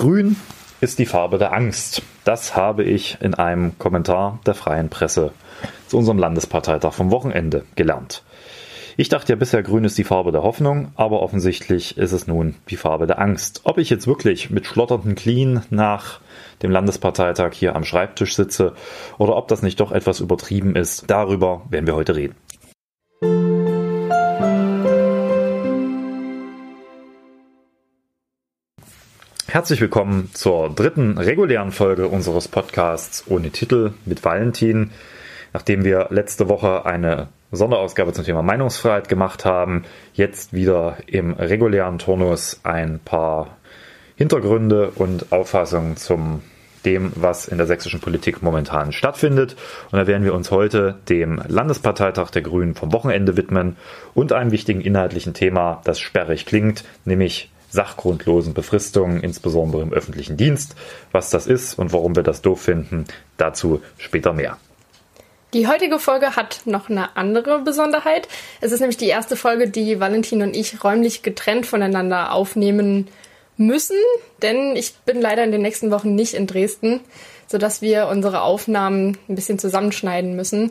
Grün ist die Farbe der Angst. Das habe ich in einem Kommentar der freien Presse zu unserem Landesparteitag vom Wochenende gelernt. Ich dachte ja bisher, grün ist die Farbe der Hoffnung, aber offensichtlich ist es nun die Farbe der Angst. Ob ich jetzt wirklich mit schlotternden Knien nach dem Landesparteitag hier am Schreibtisch sitze oder ob das nicht doch etwas übertrieben ist, darüber werden wir heute reden. Herzlich willkommen zur dritten regulären Folge unseres Podcasts ohne Titel mit Valentin. Nachdem wir letzte Woche eine Sonderausgabe zum Thema Meinungsfreiheit gemacht haben, jetzt wieder im regulären Turnus ein paar Hintergründe und Auffassungen zum dem, was in der sächsischen Politik momentan stattfindet. Und da werden wir uns heute dem Landesparteitag der Grünen vom Wochenende widmen und einem wichtigen inhaltlichen Thema, das sperrig klingt, nämlich sachgrundlosen Befristungen, insbesondere im öffentlichen Dienst. Was das ist und warum wir das doof finden, dazu später mehr. Die heutige Folge hat noch eine andere Besonderheit. Es ist nämlich die erste Folge, die Valentin und ich räumlich getrennt voneinander aufnehmen müssen, denn ich bin leider in den nächsten Wochen nicht in Dresden, sodass wir unsere Aufnahmen ein bisschen zusammenschneiden müssen.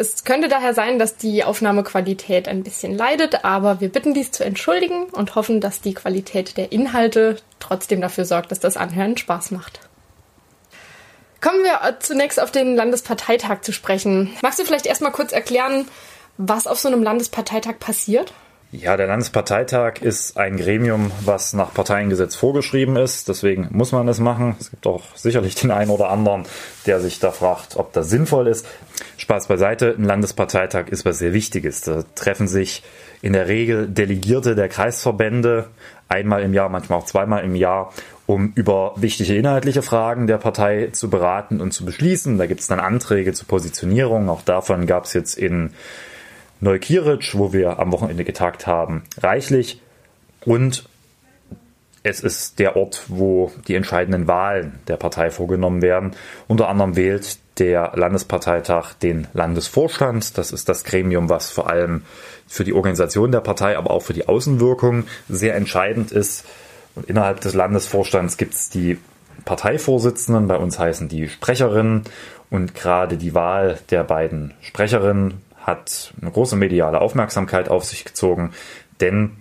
Es könnte daher sein, dass die Aufnahmequalität ein bisschen leidet, aber wir bitten dies zu entschuldigen und hoffen, dass die Qualität der Inhalte trotzdem dafür sorgt, dass das Anhören Spaß macht. Kommen wir zunächst auf den Landesparteitag zu sprechen. Magst du vielleicht erstmal kurz erklären, was auf so einem Landesparteitag passiert? Ja, der Landesparteitag ist ein Gremium, was nach Parteiengesetz vorgeschrieben ist. Deswegen muss man es machen. Es gibt auch sicherlich den einen oder anderen, der sich da fragt, ob das sinnvoll ist. Spaß beiseite. Ein Landesparteitag ist was sehr Wichtiges. Da treffen sich in der Regel Delegierte der Kreisverbände einmal im Jahr, manchmal auch zweimal im Jahr, um über wichtige inhaltliche Fragen der Partei zu beraten und zu beschließen. Da gibt es dann Anträge zur Positionierung. Auch davon gab es jetzt in Neukiric, wo wir am Wochenende getagt haben, reichlich. Und es ist der Ort, wo die entscheidenden Wahlen der Partei vorgenommen werden. Unter anderem wählt der Landesparteitag den Landesvorstand. Das ist das Gremium, was vor allem für die Organisation der Partei, aber auch für die Außenwirkung sehr entscheidend ist. Und innerhalb des Landesvorstands gibt es die Parteivorsitzenden, bei uns heißen die Sprecherinnen. Und gerade die Wahl der beiden Sprecherinnen hat eine große mediale Aufmerksamkeit auf sich gezogen, denn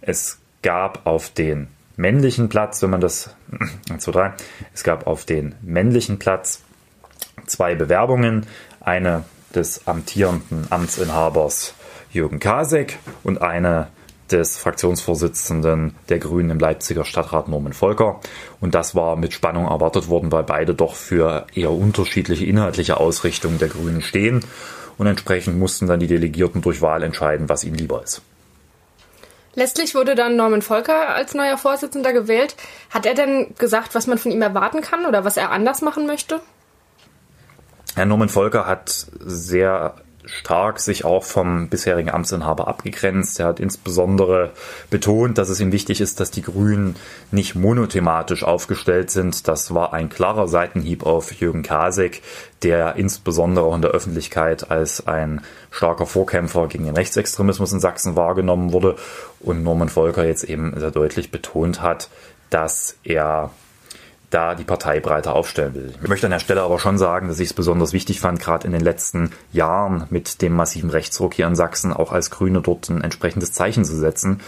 es gab auf den männlichen Platz, wenn man das, 1, 2, 3, es gab auf den männlichen Platz zwei Bewerbungen, eine des amtierenden Amtsinhabers Jürgen Kasek und eine des Fraktionsvorsitzenden der Grünen im Leipziger Stadtrat Norman Volker. Und das war mit Spannung erwartet worden, weil beide doch für eher unterschiedliche inhaltliche Ausrichtungen der Grünen stehen und entsprechend mussten dann die Delegierten durch Wahl entscheiden, was ihnen lieber ist. Letztlich wurde dann Norman Volker als neuer Vorsitzender gewählt. Hat er denn gesagt, was man von ihm erwarten kann oder was er anders machen möchte? Herr Norman Volker hat sehr stark sich auch vom bisherigen Amtsinhaber abgegrenzt. Er hat insbesondere betont, dass es ihm wichtig ist, dass die Grünen nicht monothematisch aufgestellt sind. Das war ein klarer Seitenhieb auf Jürgen Kasek, der insbesondere auch in der Öffentlichkeit als ein starker Vorkämpfer gegen den Rechtsextremismus in Sachsen wahrgenommen wurde und Norman Volker jetzt eben sehr deutlich betont hat, dass er da die Partei breiter aufstellen will. Ich möchte an der Stelle aber schon sagen, dass ich es besonders wichtig fand, gerade in den letzten Jahren mit dem massiven Rechtsruck hier in Sachsen auch als Grüne dort ein entsprechendes Zeichen zu setzen.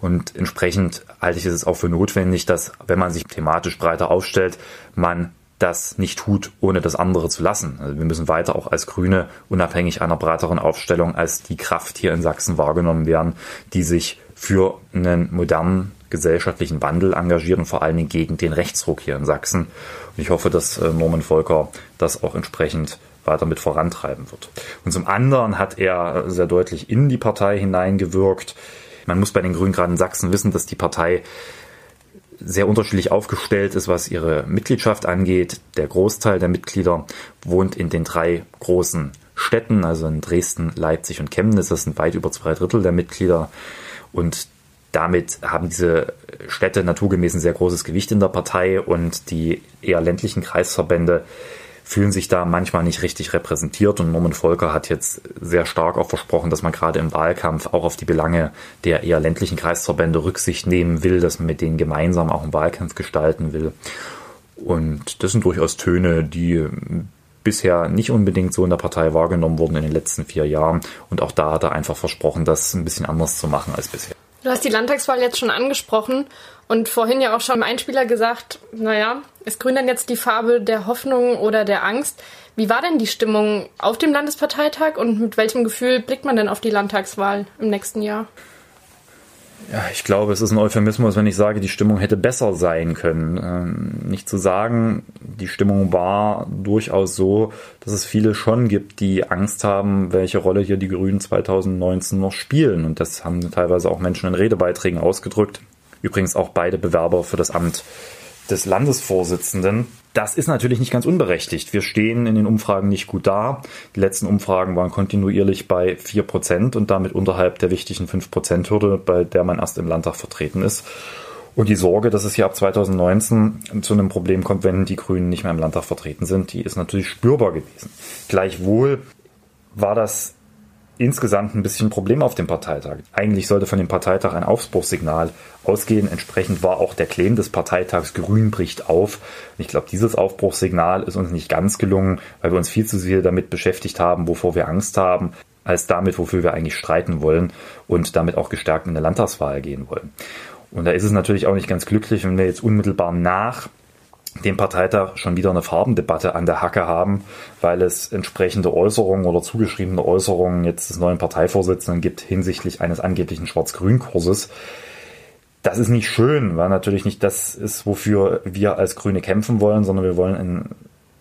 Und entsprechend halte ich es auch für notwendig, dass, wenn man sich thematisch breiter aufstellt, man das nicht tut, ohne das andere zu lassen. Also wir müssen weiter auch als Grüne unabhängig einer breiteren Aufstellung als die Kraft hier in Sachsen wahrgenommen werden, die sich für einen modernen gesellschaftlichen Wandel engagiert und vor allen Dingen gegen den Rechtsruck hier in Sachsen. Und ich hoffe, dass äh, Norman Volker das auch entsprechend weiter mit vorantreiben wird. Und zum anderen hat er sehr deutlich in die Partei hineingewirkt. Man muss bei den Grünen gerade in Sachsen wissen, dass die Partei sehr unterschiedlich aufgestellt ist, was ihre Mitgliedschaft angeht. Der Großteil der Mitglieder wohnt in den drei großen Städten, also in Dresden, Leipzig und Chemnitz. Das sind weit über zwei Drittel der Mitglieder. Und damit haben diese Städte naturgemäß ein sehr großes Gewicht in der Partei und die eher ländlichen Kreisverbände fühlen sich da manchmal nicht richtig repräsentiert und Norman Volker hat jetzt sehr stark auch versprochen, dass man gerade im Wahlkampf auch auf die Belange der eher ländlichen Kreisverbände Rücksicht nehmen will, dass man mit denen gemeinsam auch einen Wahlkampf gestalten will. Und das sind durchaus Töne, die bisher nicht unbedingt so in der Partei wahrgenommen wurden in den letzten vier Jahren. Und auch da hat er einfach versprochen, das ein bisschen anders zu machen als bisher. Du hast die Landtagswahl jetzt schon angesprochen und vorhin ja auch schon im Einspieler gesagt, naja, ist Grün dann jetzt die Farbe der Hoffnung oder der Angst? Wie war denn die Stimmung auf dem Landesparteitag und mit welchem Gefühl blickt man denn auf die Landtagswahl im nächsten Jahr? Ja, ich glaube, es ist ein Euphemismus, wenn ich sage, die Stimmung hätte besser sein können. Ähm, nicht zu sagen, die Stimmung war durchaus so, dass es viele schon gibt, die Angst haben, welche Rolle hier die Grünen 2019 noch spielen. Und das haben teilweise auch Menschen in Redebeiträgen ausgedrückt. Übrigens auch beide Bewerber für das Amt des Landesvorsitzenden. Das ist natürlich nicht ganz unberechtigt. Wir stehen in den Umfragen nicht gut da. Die letzten Umfragen waren kontinuierlich bei 4% und damit unterhalb der wichtigen 5%-Hürde, bei der man erst im Landtag vertreten ist. Und die Sorge, dass es hier ab 2019 zu einem Problem kommt, wenn die Grünen nicht mehr im Landtag vertreten sind, die ist natürlich spürbar gewesen. Gleichwohl war das insgesamt ein bisschen Problem auf dem Parteitag. Eigentlich sollte von dem Parteitag ein Aufbruchssignal ausgehen. Entsprechend war auch der Claim des Parteitags Grün bricht auf. Ich glaube, dieses Aufbruchssignal ist uns nicht ganz gelungen, weil wir uns viel zu sehr damit beschäftigt haben, wovor wir Angst haben, als damit, wofür wir eigentlich streiten wollen und damit auch gestärkt in eine Landtagswahl gehen wollen. Und da ist es natürlich auch nicht ganz glücklich, wenn wir jetzt unmittelbar nach dem Parteitag schon wieder eine Farbendebatte an der Hacke haben, weil es entsprechende Äußerungen oder zugeschriebene Äußerungen jetzt des neuen Parteivorsitzenden gibt hinsichtlich eines angeblichen Schwarz-Grün-Kurses. Das ist nicht schön, weil natürlich nicht das ist, wofür wir als Grüne kämpfen wollen, sondern wir wollen in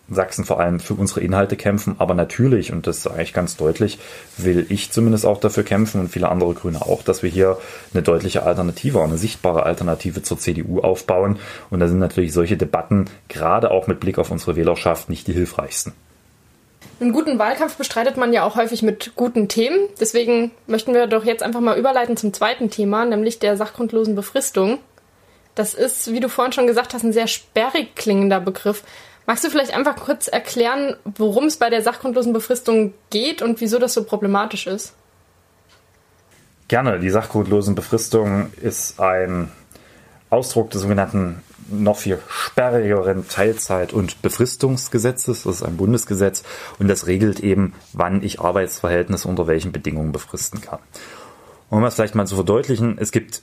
Sachsen vor allem für unsere Inhalte kämpfen, aber natürlich, und das sage ich ganz deutlich, will ich zumindest auch dafür kämpfen und viele andere Grüne auch, dass wir hier eine deutliche Alternative, eine sichtbare Alternative zur CDU aufbauen. Und da sind natürlich solche Debatten, gerade auch mit Blick auf unsere Wählerschaft, nicht die hilfreichsten. Einen guten Wahlkampf bestreitet man ja auch häufig mit guten Themen. Deswegen möchten wir doch jetzt einfach mal überleiten zum zweiten Thema, nämlich der sachgrundlosen Befristung. Das ist, wie du vorhin schon gesagt hast, ein sehr sperrig klingender Begriff. Magst du vielleicht einfach kurz erklären, worum es bei der sachgrundlosen Befristung geht und wieso das so problematisch ist? Gerne. Die sachgrundlosen Befristung ist ein Ausdruck des sogenannten noch viel sperrigeren Teilzeit- und Befristungsgesetzes. Das ist ein Bundesgesetz und das regelt eben, wann ich Arbeitsverhältnisse unter welchen Bedingungen befristen kann. Um das vielleicht mal zu verdeutlichen, es gibt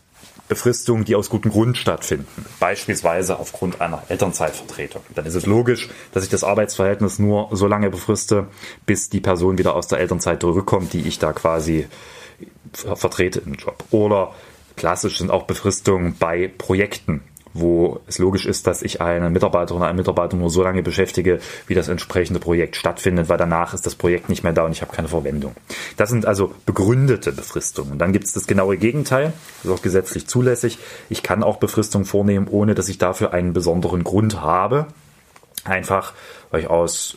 Befristungen, die aus gutem Grund stattfinden, beispielsweise aufgrund einer Elternzeitvertretung. Dann ist es logisch, dass ich das Arbeitsverhältnis nur so lange befriste, bis die Person wieder aus der Elternzeit zurückkommt, die ich da quasi vertrete im Job. Oder klassisch sind auch Befristungen bei Projekten wo es logisch ist, dass ich eine Mitarbeiterin oder einen Mitarbeiter nur so lange beschäftige, wie das entsprechende Projekt stattfindet, weil danach ist das Projekt nicht mehr da und ich habe keine Verwendung. Das sind also begründete Befristungen. Und dann gibt es das genaue Gegenteil, das ist auch gesetzlich zulässig. Ich kann auch Befristungen vornehmen, ohne dass ich dafür einen besonderen Grund habe. Einfach, weil ich aus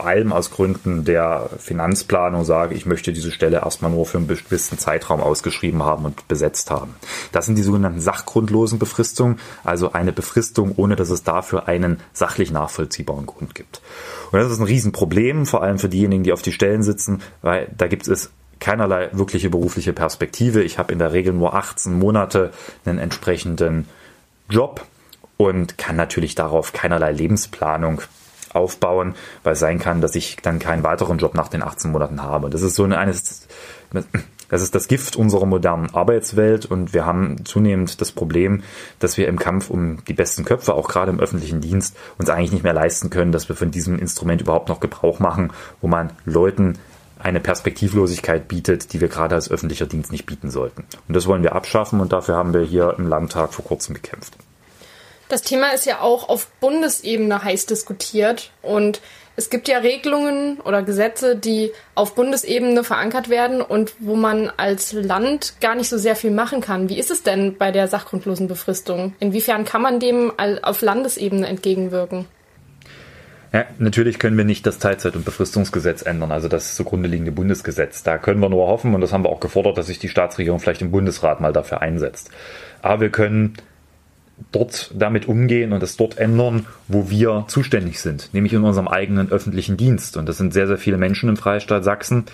vor allem aus Gründen der Finanzplanung sage, ich möchte diese Stelle erstmal nur für einen gewissen Zeitraum ausgeschrieben haben und besetzt haben. Das sind die sogenannten sachgrundlosen Befristungen, also eine Befristung, ohne dass es dafür einen sachlich nachvollziehbaren Grund gibt. Und das ist ein Riesenproblem, vor allem für diejenigen, die auf die Stellen sitzen, weil da gibt es keinerlei wirkliche berufliche Perspektive. Ich habe in der Regel nur 18 Monate einen entsprechenden Job und kann natürlich darauf keinerlei Lebensplanung aufbauen, weil es sein kann, dass ich dann keinen weiteren Job nach den 18 Monaten habe. Das ist so eine, eines, das ist das Gift unserer modernen Arbeitswelt und wir haben zunehmend das Problem, dass wir im Kampf um die besten Köpfe, auch gerade im öffentlichen Dienst, uns eigentlich nicht mehr leisten können, dass wir von diesem Instrument überhaupt noch Gebrauch machen, wo man Leuten eine Perspektivlosigkeit bietet, die wir gerade als öffentlicher Dienst nicht bieten sollten. Und das wollen wir abschaffen und dafür haben wir hier im Landtag vor kurzem gekämpft. Das Thema ist ja auch auf Bundesebene heiß diskutiert und es gibt ja Regelungen oder Gesetze, die auf Bundesebene verankert werden und wo man als Land gar nicht so sehr viel machen kann. Wie ist es denn bei der sachgrundlosen Befristung? Inwiefern kann man dem auf Landesebene entgegenwirken? Ja, natürlich können wir nicht das Teilzeit- und Befristungsgesetz ändern, also das zugrunde liegende Bundesgesetz. Da können wir nur hoffen, und das haben wir auch gefordert, dass sich die Staatsregierung vielleicht im Bundesrat mal dafür einsetzt. Aber wir können dort damit umgehen und es dort ändern, wo wir zuständig sind, nämlich in unserem eigenen öffentlichen Dienst. Und das sind sehr, sehr viele Menschen im Freistaat Sachsen,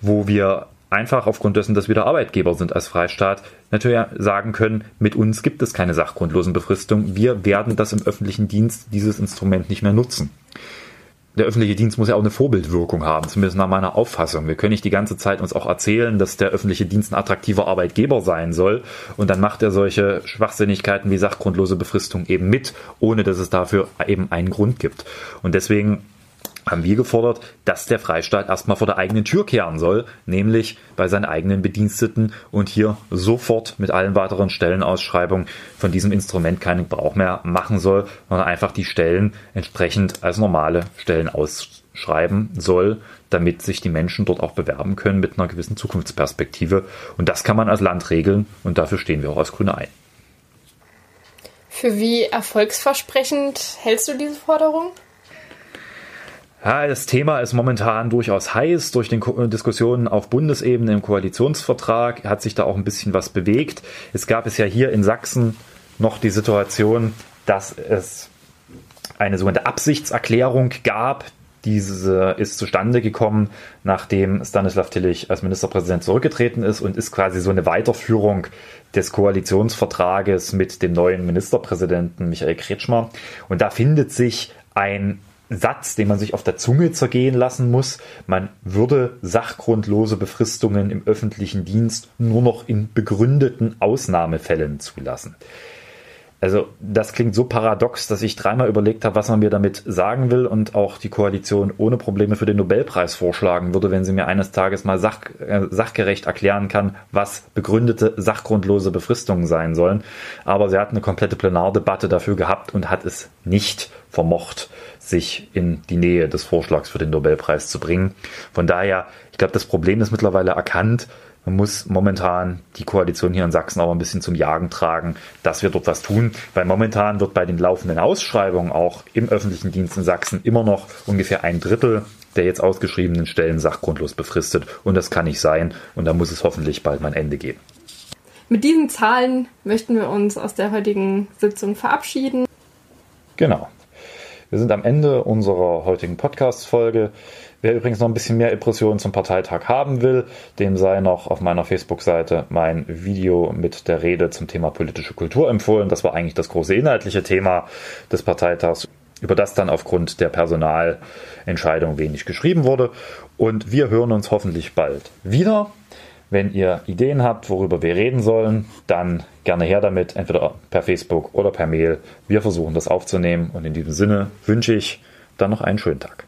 wo wir einfach aufgrund dessen, dass wir der Arbeitgeber sind als Freistaat, natürlich sagen können, mit uns gibt es keine sachgrundlosen Befristungen. Wir werden das im öffentlichen Dienst, dieses Instrument nicht mehr nutzen der öffentliche Dienst muss ja auch eine Vorbildwirkung haben, zumindest nach meiner Auffassung. Wir können nicht die ganze Zeit uns auch erzählen, dass der öffentliche Dienst ein attraktiver Arbeitgeber sein soll und dann macht er solche Schwachsinnigkeiten wie sachgrundlose Befristung eben mit, ohne dass es dafür eben einen Grund gibt. Und deswegen haben wir gefordert, dass der Freistaat erstmal vor der eigenen Tür kehren soll, nämlich bei seinen eigenen Bediensteten und hier sofort mit allen weiteren Stellenausschreibungen von diesem Instrument keinen Gebrauch mehr machen soll, sondern einfach die Stellen entsprechend als normale Stellen ausschreiben soll, damit sich die Menschen dort auch bewerben können mit einer gewissen Zukunftsperspektive. Und das kann man als Land regeln und dafür stehen wir auch als Grüne ein. Für wie erfolgsversprechend hältst du diese Forderung? Ja, das Thema ist momentan durchaus heiß. Durch die Diskussionen auf Bundesebene im Koalitionsvertrag hat sich da auch ein bisschen was bewegt. Es gab es ja hier in Sachsen noch die Situation, dass es eine sogenannte Absichtserklärung gab. Diese ist zustande gekommen, nachdem Stanislav Tillich als Ministerpräsident zurückgetreten ist und ist quasi so eine Weiterführung des Koalitionsvertrages mit dem neuen Ministerpräsidenten Michael Kretschmer. Und da findet sich ein Satz, den man sich auf der Zunge zergehen lassen muss. Man würde sachgrundlose Befristungen im öffentlichen Dienst nur noch in begründeten Ausnahmefällen zulassen. Also das klingt so paradox, dass ich dreimal überlegt habe, was man mir damit sagen will und auch die Koalition ohne Probleme für den Nobelpreis vorschlagen würde, wenn sie mir eines Tages mal sach, äh, sachgerecht erklären kann, was begründete sachgrundlose Befristungen sein sollen. Aber sie hat eine komplette Plenardebatte dafür gehabt und hat es nicht vermocht, sich in die Nähe des Vorschlags für den Nobelpreis zu bringen. Von daher, ich glaube, das Problem ist mittlerweile erkannt man muss momentan die Koalition hier in Sachsen auch ein bisschen zum Jagen tragen, dass wir dort was tun, weil momentan wird bei den laufenden Ausschreibungen auch im öffentlichen Dienst in Sachsen immer noch ungefähr ein Drittel der jetzt ausgeschriebenen Stellen sachgrundlos befristet und das kann nicht sein und da muss es hoffentlich bald mal ein Ende geben. Mit diesen Zahlen möchten wir uns aus der heutigen Sitzung verabschieden. Genau. Wir sind am Ende unserer heutigen Podcast-Folge. Wer übrigens noch ein bisschen mehr Impressionen zum Parteitag haben will, dem sei noch auf meiner Facebook-Seite mein Video mit der Rede zum Thema politische Kultur empfohlen. Das war eigentlich das große inhaltliche Thema des Parteitags, über das dann aufgrund der Personalentscheidung wenig geschrieben wurde. Und wir hören uns hoffentlich bald wieder. Wenn ihr Ideen habt, worüber wir reden sollen, dann gerne her damit, entweder per Facebook oder per Mail. Wir versuchen das aufzunehmen und in diesem Sinne wünsche ich dann noch einen schönen Tag.